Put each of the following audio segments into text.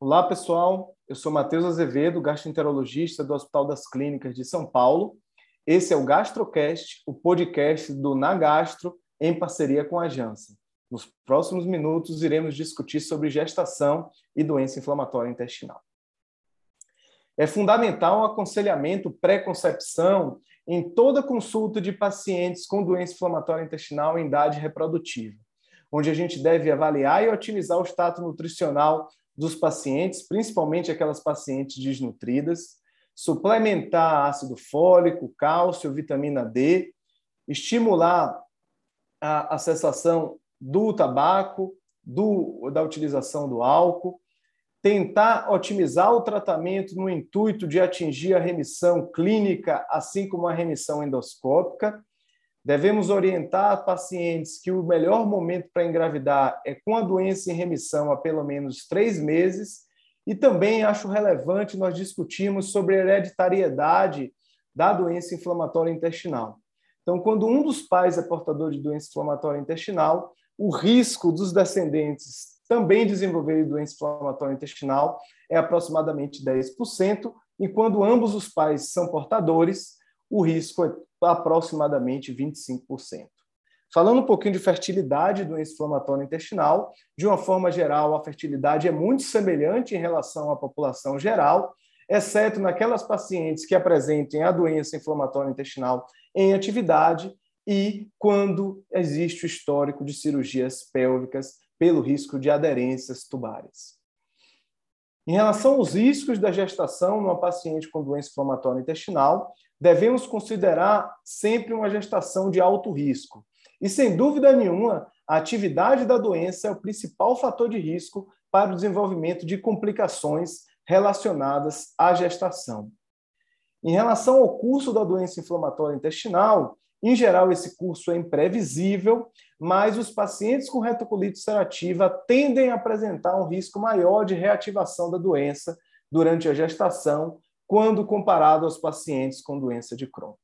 Olá, pessoal. Eu sou Matheus Azevedo, gastroenterologista do Hospital das Clínicas de São Paulo. Esse é o GastroCast, o podcast do Nagastro, em parceria com a Janssen. Nos próximos minutos, iremos discutir sobre gestação e doença inflamatória intestinal. É fundamental o aconselhamento pré-concepção em toda consulta de pacientes com doença inflamatória intestinal em idade reprodutiva, onde a gente deve avaliar e otimizar o status nutricional dos pacientes, principalmente aquelas pacientes desnutridas, suplementar ácido fólico, cálcio, vitamina D, estimular a, a cessação do tabaco, do, da utilização do álcool, tentar otimizar o tratamento no intuito de atingir a remissão clínica, assim como a remissão endoscópica, Devemos orientar pacientes que o melhor momento para engravidar é com a doença em remissão há pelo menos três meses. E também acho relevante nós discutirmos sobre a hereditariedade da doença inflamatória intestinal. Então, quando um dos pais é portador de doença inflamatória intestinal, o risco dos descendentes também desenvolverem doença inflamatória intestinal é aproximadamente 10%, e quando ambos os pais são portadores, o risco é aproximadamente 25%. Falando um pouquinho de fertilidade do inflamatório intestinal, de uma forma geral, a fertilidade é muito semelhante em relação à população geral, exceto naquelas pacientes que apresentem a doença inflamatória intestinal em atividade e quando existe o histórico de cirurgias pélvicas pelo risco de aderências tubárias. Em relação aos riscos da gestação numa paciente com doença inflamatória intestinal, devemos considerar sempre uma gestação de alto risco. E, sem dúvida nenhuma, a atividade da doença é o principal fator de risco para o desenvolvimento de complicações relacionadas à gestação. Em relação ao curso da doença inflamatória intestinal, em geral, esse curso é imprevisível, mas os pacientes com retocolite ulcerativa tendem a apresentar um risco maior de reativação da doença durante a gestação, quando comparado aos pacientes com doença de Crohn.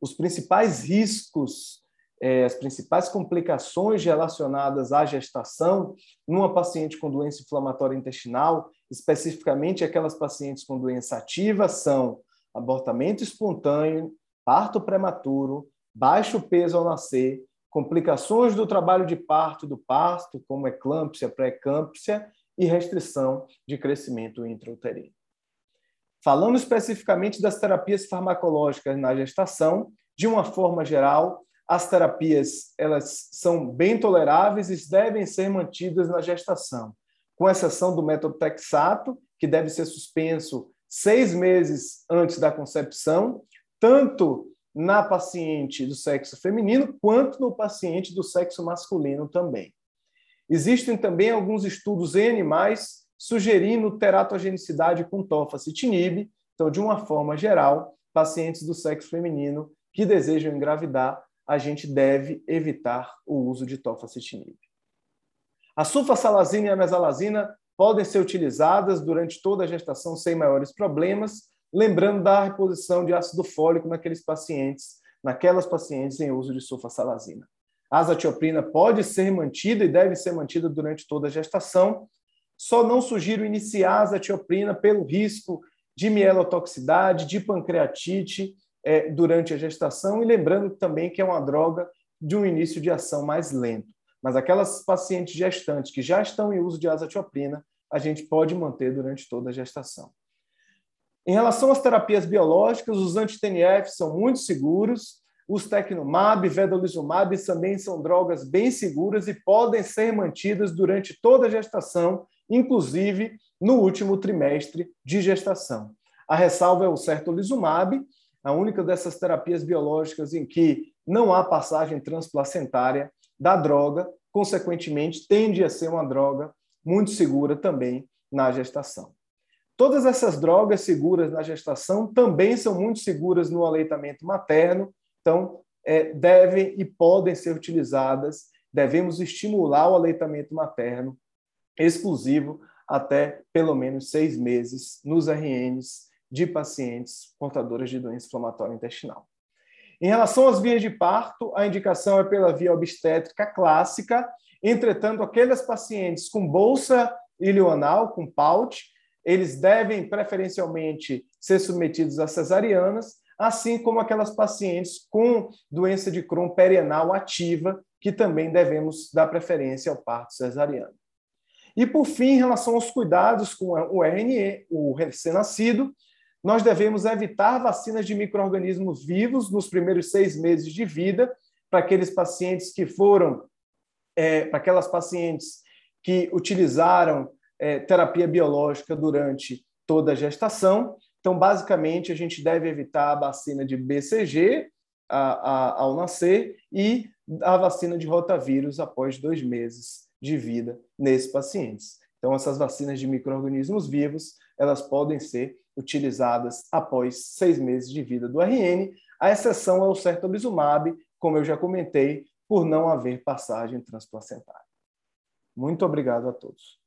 Os principais riscos, é, as principais complicações relacionadas à gestação numa paciente com doença inflamatória intestinal, especificamente aquelas pacientes com doença ativa, são abortamento espontâneo, parto prematuro, baixo peso ao nascer, complicações do trabalho de parto do parto, como eclâmpsia, pré-eclâmpsia e restrição de crescimento intrauterino. Falando especificamente das terapias farmacológicas na gestação, de uma forma geral, as terapias elas são bem toleráveis e devem ser mantidas na gestação, com exceção do método texato, que deve ser suspenso seis meses antes da concepção, tanto na paciente do sexo feminino quanto no paciente do sexo masculino também. Existem também alguns estudos em animais sugerindo teratogenicidade com tofacitinib. Então, de uma forma geral, pacientes do sexo feminino que desejam engravidar, a gente deve evitar o uso de tofacitinib. A sulfasalazina e a mesalazina podem ser utilizadas durante toda a gestação sem maiores problemas, lembrando da reposição de ácido fólico naqueles pacientes, naquelas pacientes em uso de sulfasalazina. A azatioprina pode ser mantida e deve ser mantida durante toda a gestação. Só não sugiro iniciar a azatioprina pelo risco de mielotoxicidade, de pancreatite é, durante a gestação e lembrando também que é uma droga de um início de ação mais lento. Mas aquelas pacientes gestantes que já estão em uso de azatioprina, a gente pode manter durante toda a gestação. Em relação às terapias biológicas, os anti-TNF são muito seguros, os Tecnomab, Vedolizumab também são drogas bem seguras e podem ser mantidas durante toda a gestação, inclusive no último trimestre de gestação. A ressalva é o certolizumab, a única dessas terapias biológicas em que não há passagem transplacentária da droga, consequentemente, tende a ser uma droga muito segura também na gestação. Todas essas drogas seguras na gestação também são muito seguras no aleitamento materno, então é, devem e podem ser utilizadas. Devemos estimular o aleitamento materno exclusivo até pelo menos seis meses nos RNs de pacientes portadoras de doença inflamatória intestinal. Em relação às vias de parto, a indicação é pela via obstétrica clássica, entretanto, aqueles pacientes com bolsa ilioanal com PAUT, eles devem preferencialmente ser submetidos a cesarianas, assim como aquelas pacientes com doença de Crohn perianal ativa, que também devemos dar preferência ao parto cesariano. E, por fim, em relação aos cuidados com o RNE, o recém-nascido, nós devemos evitar vacinas de micro-organismos vivos nos primeiros seis meses de vida, para aqueles pacientes que foram, é, para aquelas pacientes que utilizaram é, terapia biológica durante toda a gestação. Então, basicamente, a gente deve evitar a vacina de BCG a, a, ao nascer e a vacina de rotavírus após dois meses de vida nesses pacientes. Então, essas vacinas de micro-organismos vivos, elas podem ser utilizadas após seis meses de vida do RN. A exceção é o certolizumab, como eu já comentei, por não haver passagem transplacentária. Muito obrigado a todos.